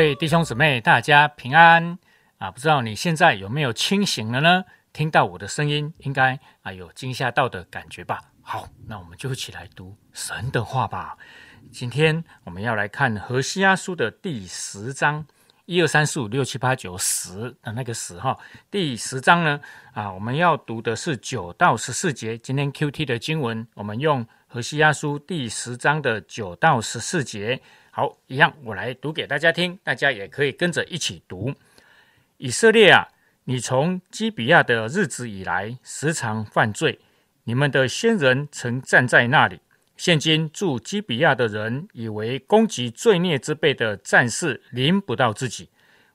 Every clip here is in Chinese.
各位弟兄姊妹，大家平安啊！不知道你现在有没有清醒了呢？听到我的声音，应该啊有惊吓到的感觉吧？好，那我们就一起来读神的话吧。今天我们要来看何西阿书的第十章，一二三四五六七八九十的那个十哈。第十章呢啊，我们要读的是九到十四节。今天 Q T 的经文，我们用何西阿书第十章的九到十四节。好，一样我来读给大家听，大家也可以跟着一起读。以色列啊，你从基比亚的日子以来，时常犯罪。你们的先人曾站在那里。现今住基比亚的人以为攻击罪孽之辈的战士临不到自己，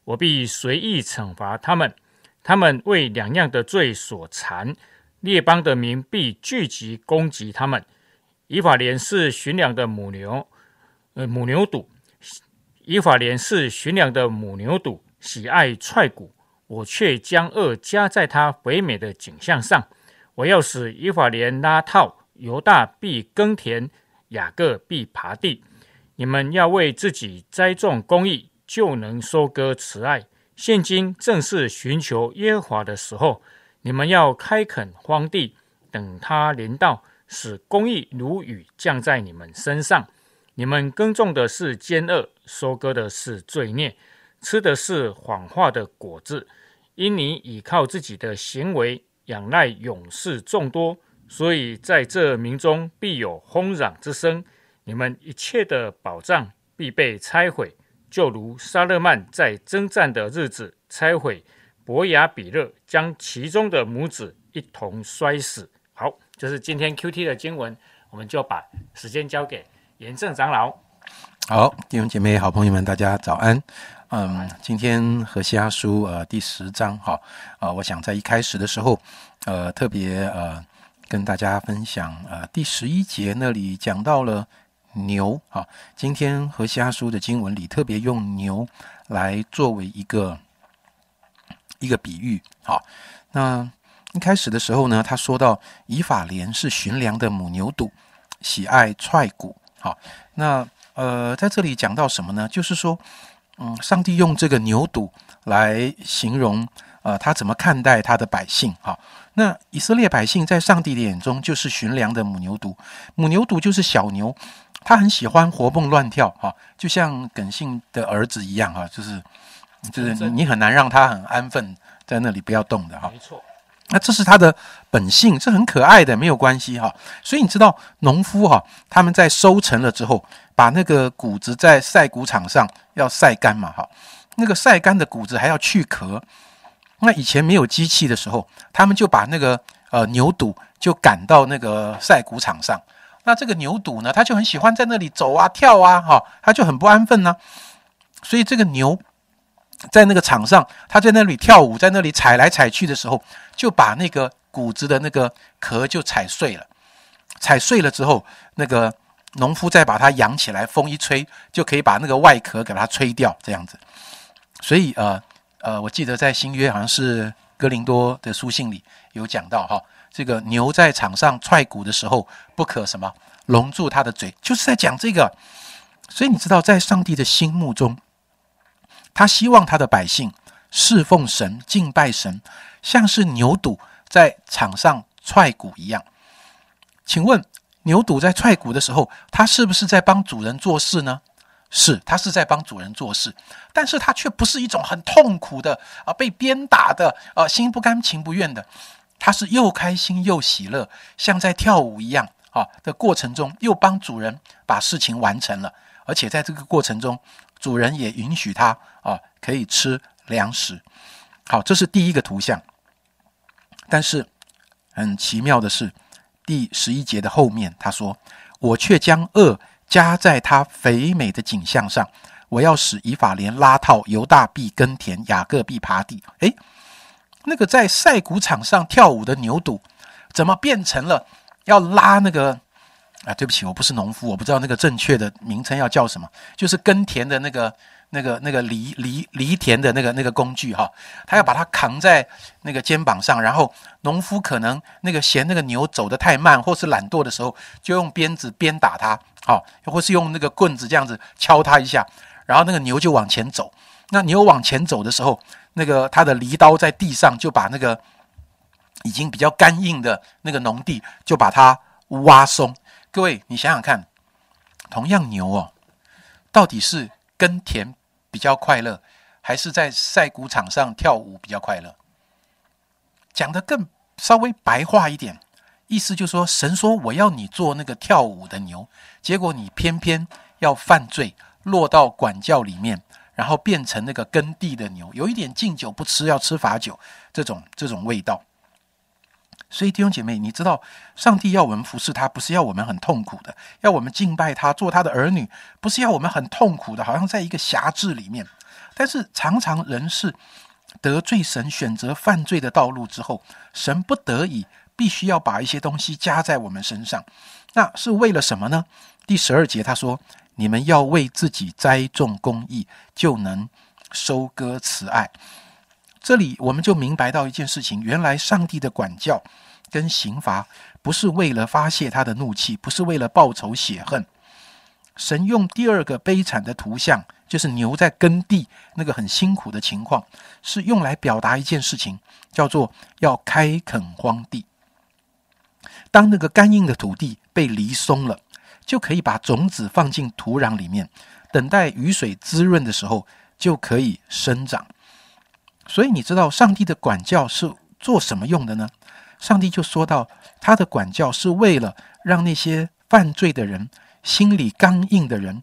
我必随意惩罚他们。他们为两样的罪所缠，列邦的民必聚集攻击他们。以法莲是驯良的母牛，呃，母牛犊。以法莲是驯良的母牛犊，喜爱踹骨。我却将恶加在他肥美的景象上。我要使以法莲拉套。犹大必耕田，雅各必耙地。你们要为自己栽种公义，就能收割慈爱。现今正是寻求耶和华的时候。你们要开垦荒地，等他临到，使公义如雨降在你们身上。你们耕种的是奸恶，收割的是罪孽，吃的是谎话的果子。因你倚靠自己的行为，仰赖勇士众多。所以在这民中必有轰嚷之声，你们一切的宝藏必被拆毁，就如沙勒曼在征战的日子拆毁伯雅比勒，将其中的母子一同摔死。好，这是今天 Q T 的经文，我们就把时间交给严正长老。好，弟兄姐妹、好朋友们，大家早安。嗯，今天和西阿书呃第十章，哈啊，我想在一开始的时候，呃，特别呃。跟大家分享，呃，第十一节那里讲到了牛啊。今天和西阿书的经文里特别用牛来作为一个一个比喻。好，那一开始的时候呢，他说到以法莲是寻良的母牛犊，喜爱踹骨。好，那呃，在这里讲到什么呢？就是说，嗯，上帝用这个牛犊来形容。呃，他怎么看待他的百姓？哈，那以色列百姓在上帝的眼中就是驯良的母牛犊，母牛犊就是小牛，他很喜欢活蹦乱跳，哈，就像耿姓的儿子一样，哈，就是就是你很难让他很安分在那里不要动的，哈，没错。那这是他的本性，这很可爱的，没有关系，哈。所以你知道，农夫哈，他们在收成了之后，把那个谷子在晒谷场上要晒干嘛，哈，那个晒干的谷子还要去壳。那以前没有机器的时候，他们就把那个呃牛犊就赶到那个晒谷场上。那这个牛犊呢，他就很喜欢在那里走啊跳啊，哈，他就很不安分呢。所以这个牛在那个场上，他在那里跳舞，在那里踩来踩去的时候，就把那个谷子的那个壳就踩碎了。踩碎了之后，那个农夫再把它扬起来，风一吹就可以把那个外壳给它吹掉，这样子。所以呃。呃，我记得在新约好像是哥林多的书信里有讲到哈，这个牛在场上踹鼓的时候不可什么笼住它的嘴，就是在讲这个。所以你知道，在上帝的心目中，他希望他的百姓侍奉神、敬拜神，像是牛犊在场上踹鼓一样。请问，牛犊在踹鼓的时候，他是不是在帮主人做事呢？是，他是在帮主人做事，但是他却不是一种很痛苦的啊，被鞭打的啊，心不甘情不愿的，他是又开心又喜乐，像在跳舞一样啊的过程中，又帮主人把事情完成了，而且在这个过程中，主人也允许他啊可以吃粮食。好，这是第一个图像。但是很奇妙的是，第十一节的后面他说：“我却将恶。”加在他肥美的景象上，我要使以法莲拉套，犹大必耕田，雅各必耙地。哎，那个在赛谷场上跳舞的牛犊，怎么变成了要拉那个？啊，对不起，我不是农夫，我不知道那个正确的名称要叫什么，就是耕田的那个。那个那个犁犁犁田的那个那个工具哈，他要把它扛在那个肩膀上，然后农夫可能那个嫌那个牛走得太慢，或是懒惰的时候，就用鞭子鞭打它，好，或是用那个棍子这样子敲它一下，然后那个牛就往前走。那牛往前走的时候，那个它的犁刀在地上就把那个已经比较干硬的那个农地就把它挖松。各位，你想想看，同样牛哦，到底是耕田比较快乐，还是在赛谷场上跳舞比较快乐？讲的更稍微白话一点。意思就是说，神说我要你做那个跳舞的牛，结果你偏偏要犯罪，落到管教里面，然后变成那个耕地的牛，有一点敬酒不吃，要吃罚酒，这种这种味道。所以弟兄姐妹，你知道，上帝要我们服侍他，不是要我们很痛苦的，要我们敬拜他，做他的儿女，不是要我们很痛苦的，好像在一个辖制里面。但是常常人是得罪神，选择犯罪的道路之后，神不得已。必须要把一些东西加在我们身上，那是为了什么呢？第十二节他说：“你们要为自己栽种公义，就能收割慈爱。”这里我们就明白到一件事情：原来上帝的管教跟刑罚不是为了发泄他的怒气，不是为了报仇雪恨。神用第二个悲惨的图像，就是牛在耕地那个很辛苦的情况，是用来表达一件事情，叫做要开垦荒地。当那个干硬的土地被犁松了，就可以把种子放进土壤里面，等待雨水滋润的时候，就可以生长。所以你知道上帝的管教是做什么用的呢？上帝就说到，他的管教是为了让那些犯罪的人、心里刚硬的人，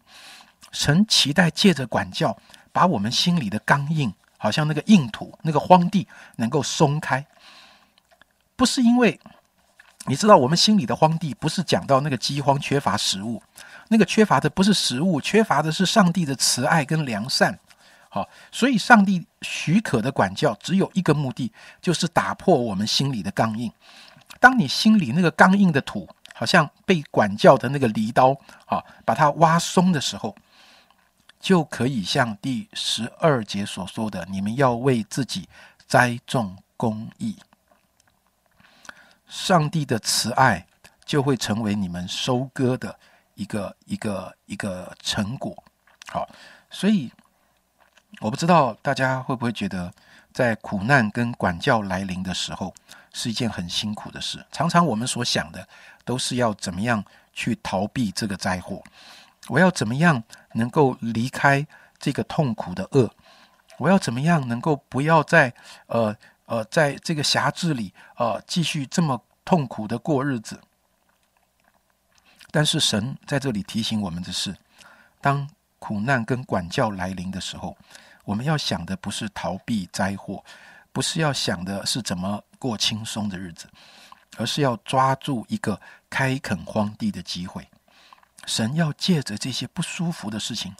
神期待借着管教，把我们心里的刚硬，好像那个硬土、那个荒地，能够松开。不是因为。你知道，我们心里的荒地不是讲到那个饥荒、缺乏食物，那个缺乏的不是食物，缺乏的是上帝的慈爱跟良善。好，所以上帝许可的管教只有一个目的，就是打破我们心里的刚硬。当你心里那个刚硬的土，好像被管教的那个犁刀，啊，把它挖松的时候，就可以像第十二节所说的：你们要为自己栽种公义。上帝的慈爱就会成为你们收割的一个一个一个成果。好，所以我不知道大家会不会觉得，在苦难跟管教来临的时候，是一件很辛苦的事。常常我们所想的都是要怎么样去逃避这个灾祸，我要怎么样能够离开这个痛苦的恶，我要怎么样能够不要再呃。呃，在这个辖制里，呃，继续这么痛苦的过日子。但是神在这里提醒我们的是，当苦难跟管教来临的时候，我们要想的不是逃避灾祸，不是要想的是怎么过轻松的日子，而是要抓住一个开垦荒地的机会。神要借着这些不舒服的事情，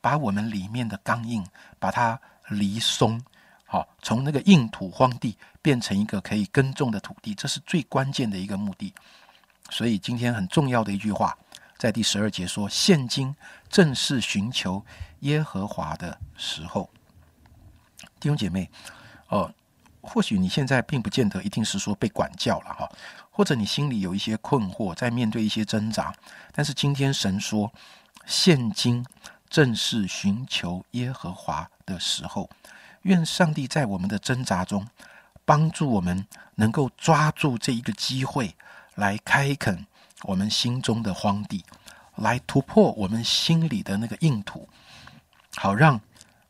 把我们里面的刚硬，把它离松。好，从那个硬土荒地变成一个可以耕种的土地，这是最关键的一个目的。所以今天很重要的一句话，在第十二节说：“现今正是寻求耶和华的时候。”弟兄姐妹，哦，或许你现在并不见得一定是说被管教了哈，或者你心里有一些困惑，在面对一些挣扎。但是今天神说：“现今正是寻求耶和华的时候。”愿上帝在我们的挣扎中，帮助我们能够抓住这一个机会，来开垦我们心中的荒地，来突破我们心里的那个硬土，好让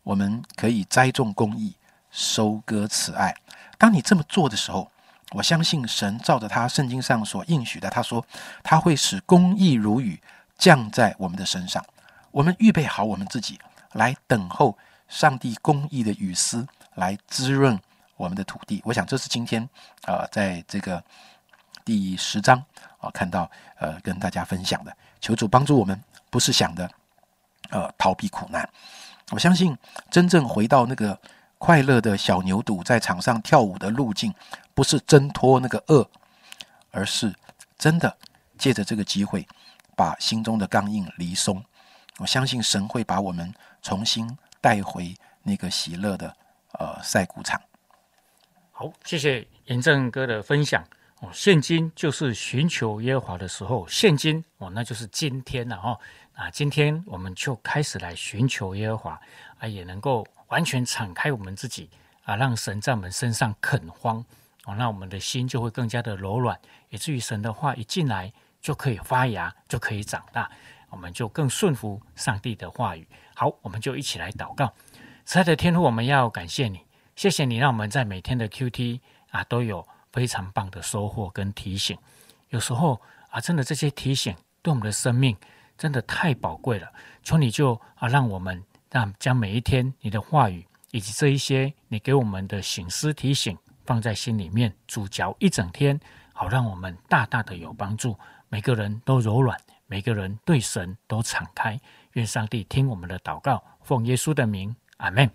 我们可以栽种公义，收割慈爱。当你这么做的时候，我相信神照着他圣经上所应许的，他说他会使公义如雨降在我们的身上。我们预备好我们自己，来等候。上帝公义的雨丝来滋润我们的土地，我想这是今天啊，在这个第十章啊看到呃跟大家分享的，求主帮助我们，不是想的呃逃避苦难。我相信真正回到那个快乐的小牛犊在场上跳舞的路径，不是挣脱那个恶，而是真的借着这个机会把心中的刚硬离松。我相信神会把我们重新。带回那个喜乐的呃赛谷场。好，谢谢严正哥的分享哦。现今就是寻求耶和华的时候，现今哦，那就是今天了哦。啊，今天我们就开始来寻求耶和华啊，也能够完全敞开我们自己啊，让神在我们身上垦荒哦，那我们的心就会更加的柔软，以至于神的话一进来就可以发芽，就可以长大，我们就更顺服上帝的话语。好，我们就一起来祷告，亲爱的天父，我们要感谢你，谢谢你让我们在每天的 Q T 啊都有非常棒的收获跟提醒。有时候啊，真的这些提醒对我们的生命真的太宝贵了。求你就啊，让我们让将每一天你的话语以及这一些你给我们的醒思提醒放在心里面，主嚼一整天，好让我们大大的有帮助。每个人都柔软，每个人对神都敞开。愿上帝听我们的祷告，奉耶稣的名，阿门。